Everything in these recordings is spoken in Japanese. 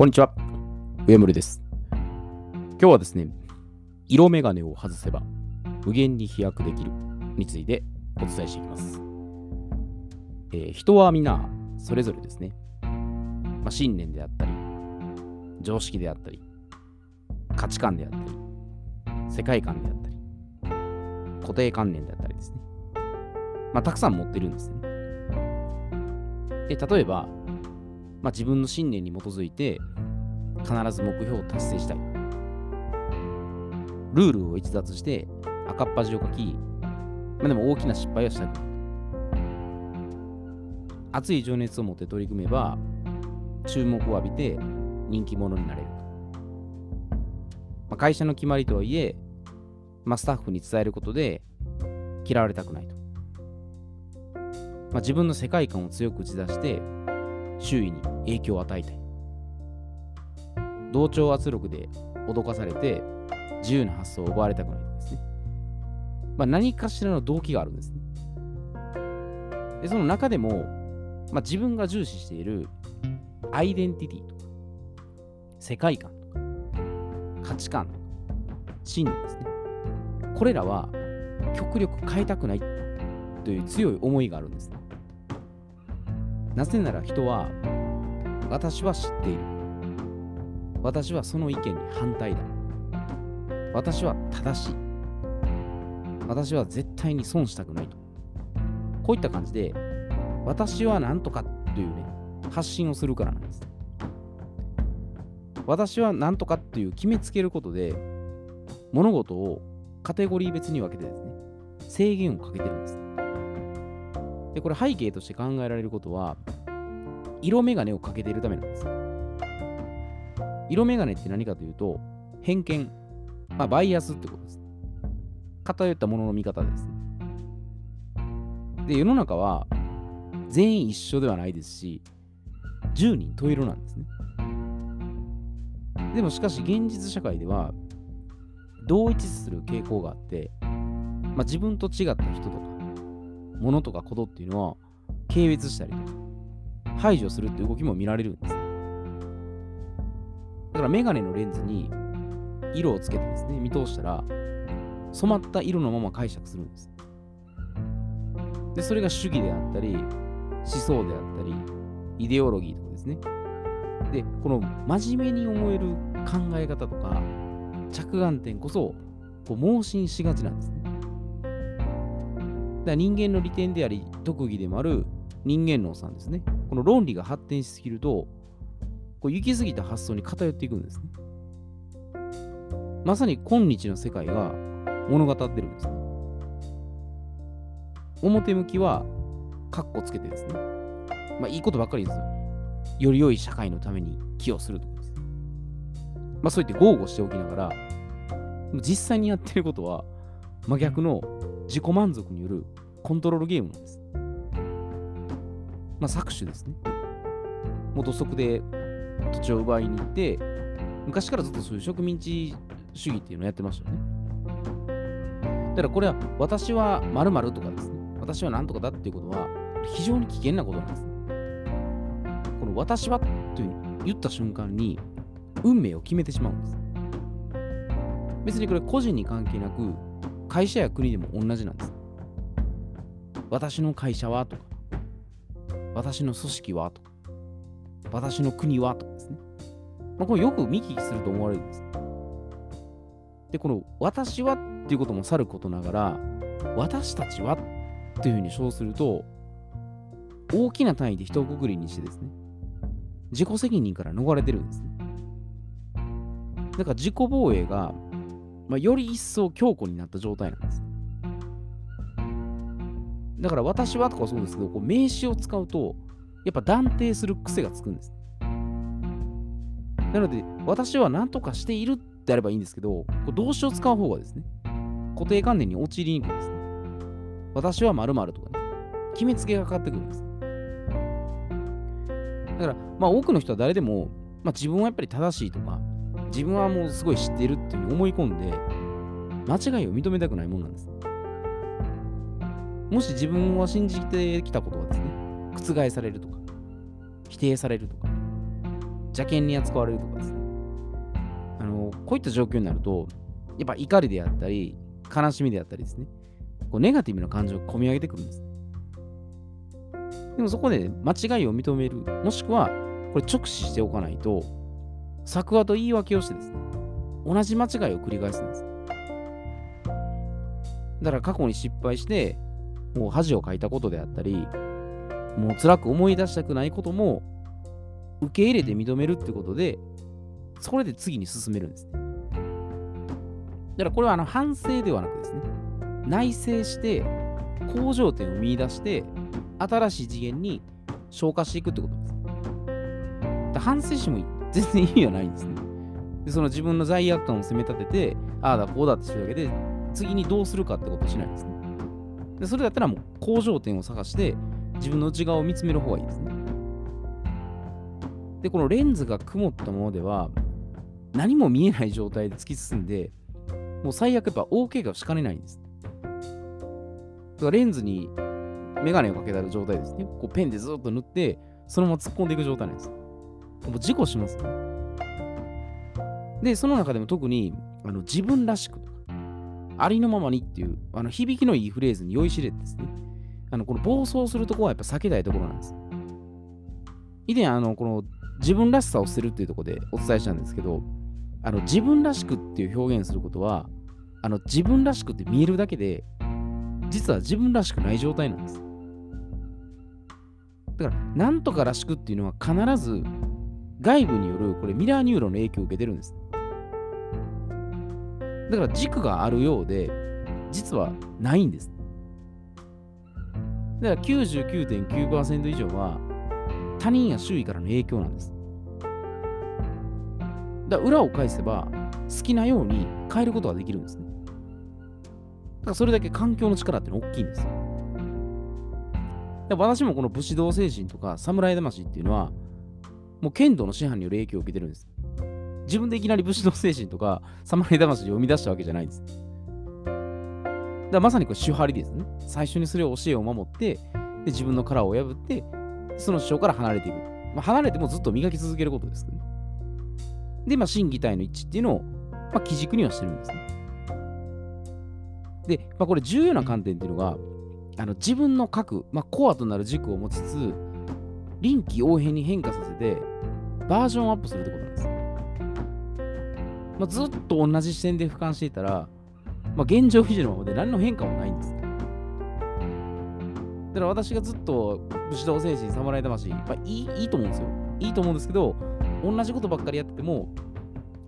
こんにちは。上森です。今日はですね、色眼鏡を外せば無限に飛躍できるについてお伝えしていきます。えー人は皆それぞれですね、まあ、信念であったり、常識であったり、価値観であったり、世界観であったり、固定観念であったりですね。まあ、たくさん持ってるんですね。で、例えば、まあ、自分の信念に基づいて必ず目標を達成したい。ルールを逸脱して赤っ端を書き、まあ、でも大きな失敗はしたくない。熱い情熱を持って取り組めば注目を浴びて人気者になれる。まあ、会社の決まりとはいえ、まあ、スタッフに伝えることで嫌われたくないと。まあ、自分の世界観を強く打ち出して周囲に影響を与えたい。同調圧力で脅かされて自由な発想を奪われたくないですね。まあ、何かしらの動機があるんですね。で、その中でも、まあ、自分が重視しているアイデンティティとか、世界観とか、価値観とか、信念ですね。これらは極力変えたくないという強い思いがあるんですね。なぜなら人は私は知っている。私はその意見に反対だ。私は正しい。私は絶対に損したくないと。こういった感じで、私は何とかというね、発信をするからなんです。私は何とかっていう決めつけることで、物事をカテゴリー別に分けてですね、制限をかけてるんです。で、これ背景として考えられることは、色眼鏡をかけているためなんです。色眼鏡って何かというと、偏見、まあ、バイアスってことです。偏ったものの見方です。で、世の中は全員一緒ではないですし、10人十色なんですね。でもしかし現実社会では同一する傾向があって、まあ、自分と違った人とか物とかことっていうのは軽蔑したりとか排除するっていう動きも見られるんです。だからメガネのレンズに色をつけてですね、見通したら染まった色のまま解釈するんです。で、それが主義であったり、思想であったり、イデオロギーとかですね。で、この真面目に思える考え方とか着眼点こそこう盲信しがちなんですね。だから人間の利点であり特技でもある人間論さんですね。この論理が発展しすぎると、こう行き過ぎた発想に偏っていくんですね。まさに今日の世界が物語ってるんですね。表向きはカッコつけてですね。まあいいことばっかりですよ。より良い社会のために寄与するとかです。まあそう言って豪語しておきながら、実際にやってることは真逆の自己満足によるコントロールゲームなんです。まあ搾取ですね。もう土足で土地を奪いに行って、昔からずっとそういう植民地主義っていうのをやってましたよね。だからこれは私は〇〇とかですね。私は何とかだっていうことは非常に危険なことなんです。この私はという言った瞬間に運命を決めてしまうんです。別にこれ個人に関係なく会社や国でも同じなんです。私の会社はとか、私の組織はとか、私の国はとかですね。まあ、これよく見聞きすると思われるんです。で、この私はっていうこともさることながら、私たちはっていうふうに称すると、大きな単位で一括りにしてですね、自己責任から逃れてるんですね。だから自己防衛が、まあ、より一層強固になった状態なんです。だから私はとかそうですけど、こう名詞を使うと、やっぱ断定する癖がつくんです。なので、私は何とかしているってあればいいんですけど、こう動詞を使う方がですね、固定観念に陥りにくいですね。私は〇〇とかね、決めつけがかかってくるんです。だから、まあ多くの人は誰でも、まあ自分はやっぱり正しいとか、自分はもうすごい知っているっていうふうに思い込んで、間違いを認めたくないもんなんです。もし自分は信じてきたことがですね、覆されると、否定されるとか、邪険に扱われるとかですね。あの、こういった状況になると、やっぱ怒りであったり、悲しみであったりですね、こうネガティブな感情が込み上げてくるんです。でもそこで、間違いを認める、もしくは、これ直視しておかないと、作話と言い訳をしてですね、同じ間違いを繰り返すんです。だから過去に失敗して、もう恥をかいたことであったり、もう辛く思い出したくないことも受け入れて認めるってことで、それで次に進めるんですね。だからこれはあの反省ではなくですね、内省して向上点を見出して、新しい次元に消化していくってことです。だ反省しても全然意味はないんですね。で、その自分の罪悪感を責め立てて、ああだこうだってするだけで、次にどうするかってことをしないんですね。で、それだったらもう向上点を探して、自分の内側を見つめる方がいいですね。で、このレンズが曇ったものでは、何も見えない状態で突き進んで、もう最悪やっぱ大怪我をしかねないんです。だからレンズにメガネをかけた状態ですね。こうペンでずっと塗って、そのまま突っ込んでいく状態なんです。もう事故しますね。で、その中でも特にあの自分らしくとか、ありのままにっていうあの響きのいいフレーズに酔いしれてですね、あのこの暴走するところはやっぱ避けたいところなんです。以前、あのこの自分らしさを捨てるっていうところでお伝えしたんですけど、あの自分らしくっていう表現することは、あの自分らしくって見えるだけで、実は自分らしくない状態なんです。だから、なんとからしくっていうのは必ず外部によるこれミラーニューロンの影響を受けてるんです。だから軸があるようで、実はないんです。だから99.9%以上は他人や周囲からの影響なんです。だから裏を返せば好きなように変えることができるんですね。だからそれだけ環境の力ってのは大きいんですよ。だ私もこの武士道精神とか侍魂っていうのはもう剣道の師範による影響を受けてるんです。自分でいきなり武士道精神とか侍魂を生み出したわけじゃないんです。だまさにこれ手張りですね。最初にそれを教えを守って、で自分の殻を破って、その師匠から離れていく。まあ、離れてもずっと磨き続けることですね。で、まあ、心技体の一致っていうのを、まあ、基軸にはしてるんですね。で、まあ、これ重要な観点っていうのが、あの自分の核、まあ、コアとなる軸を持ちつつ、臨機応変に変化させて、バージョンアップするってことなんです。まあ、ずっと同じ視点で俯瞰していたら、まあ、現状維持のままで何の変化もないんです。だから私がずっと武士道精神、侍魂、まあ、いいいいと思うんですよ。いいと思うんですけど、同じことばっかりやっても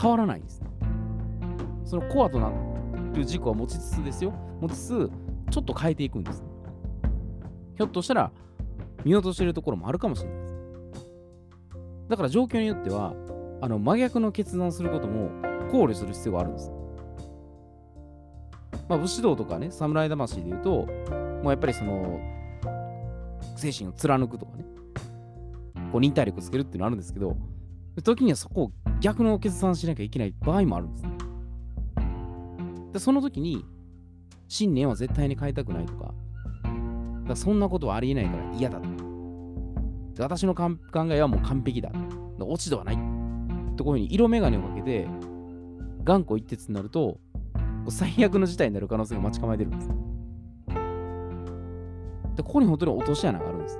変わらないんです。そのコアとなる軸は持ちつつですよ。持ちつつ、ちょっと変えていくんです。ひょっとしたら見落としてるところもあるかもしれないです。だから状況によっては、あの真逆の決断をすることも考慮する必要があるんです。まあ、武士道とかね、侍魂で言うと、もうやっぱりその、精神を貫くとかね、こう忍耐力つけるっていうのあるんですけど、時にはそこを逆の決断しなきゃいけない場合もあるんですね。でその時に、信念は絶対に変えたくないとか、だそんなことはありえないから嫌だとか、私の考えはもう完璧だ。落ち度はない。とこういうふうに色眼鏡をかけて、頑固一徹になると、最悪の事態になる可能性が待ち構えてるんです。でここに本当に落とし穴があるんです。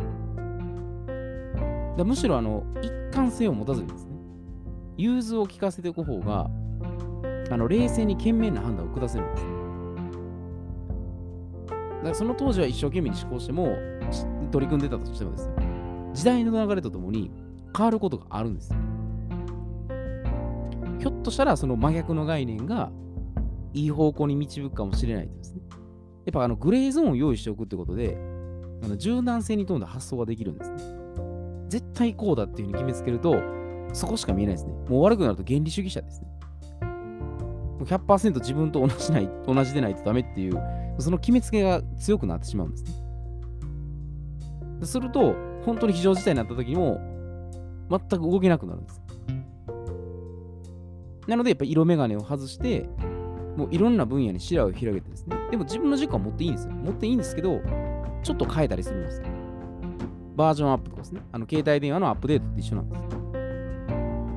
でむしろあの一貫性を持たずにですね、融通を聞かせておく方が、あの冷静に賢明な判断を下せるんです。だからその当時は一生懸命に思考しても、取り組んでたとしてもですね、時代の流れとともに変わることがあるんです。ひょっとしたらその真逆の概念がいい方向に導くかもしれないですね。やっぱあのグレーゾーンを用意しておくってことで、あの柔軟性に富んだ発想ができるんですね。絶対こうだっていうふうに決めつけると、そこしか見えないですね。もう悪くなると原理主義者ですね。もう100%自分と同じない同じでないとダメっていう、その決めつけが強くなってしまうんですね。すると、本当に非常事態になった時にも、全く動けなくなるんです。なので、やっぱ色眼鏡を外して、もういろんな分野に視野を広げてですね。でも自分の軸は持っていいんですよ。持っていいんですけど、ちょっと変えたりするんですよ。バージョンアップとかですね。あの携帯電話のアップデートって一緒なんです。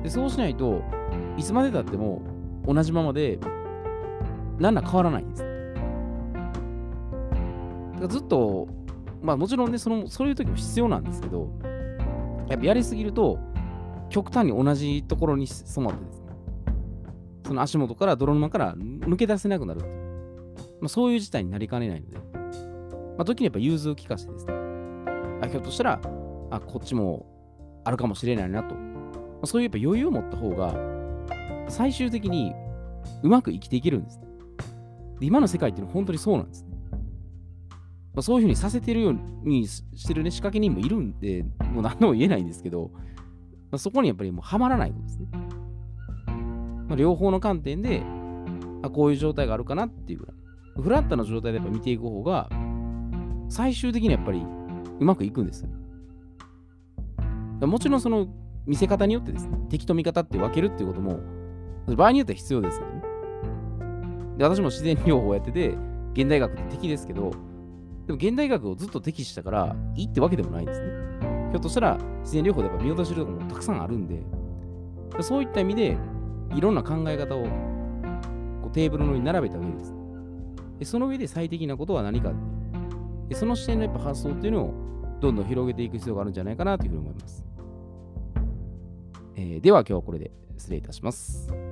でそうしないといつまでたっても同じままで何ら変わらないんです。だからずっと、まあもちろんね、そのそういう時も必要なんですけど、やっぱやりすぎると、極端に同じところに染まってですね、その足元から泥沼から抜け出せなくなるっていう、まあ、そういう事態になりかねないので、まあ、時にやっぱ融通を利かしてですね、あひょっとしたら、あ、こっちもあるかもしれないなと、まあ、そういうやっぱ余裕を持った方が、最終的にうまく生きていけるんですね。で今の世界っていうのは本当にそうなんですね。まあ、そういうふうにさせてるようにしてるね、仕掛け人もいるんで、もう何でも言えないんですけど、まあ、そこにやっぱりもうはまらないことですね。まあ、両方の観点で、あ、こういう状態があるかなっていうぐらい。フラットな状態でやっぱ見ていく方が、最終的にやっぱりうまくいくんですよ。もちろんその見せ方によってですね、敵と味方って分けるっていうことも、場合によっては必要ですけどね。で私も自然療法やってて、現代学って敵ですけど、でも現代学をずっと敵したからいいってわけでもないんですね。ひょっとしたら自然療法でやっぱ見落としるところもたくさんあるんで、そういった意味でいろんな考え方をこうテーブルの上に並べた上です、でその上で最適なことは何かっていうでその視点のやっぱ発想っていうのをどんどん広げていく必要があるんじゃないかなというふうに思います。えー、では今日はこれで失礼いたします。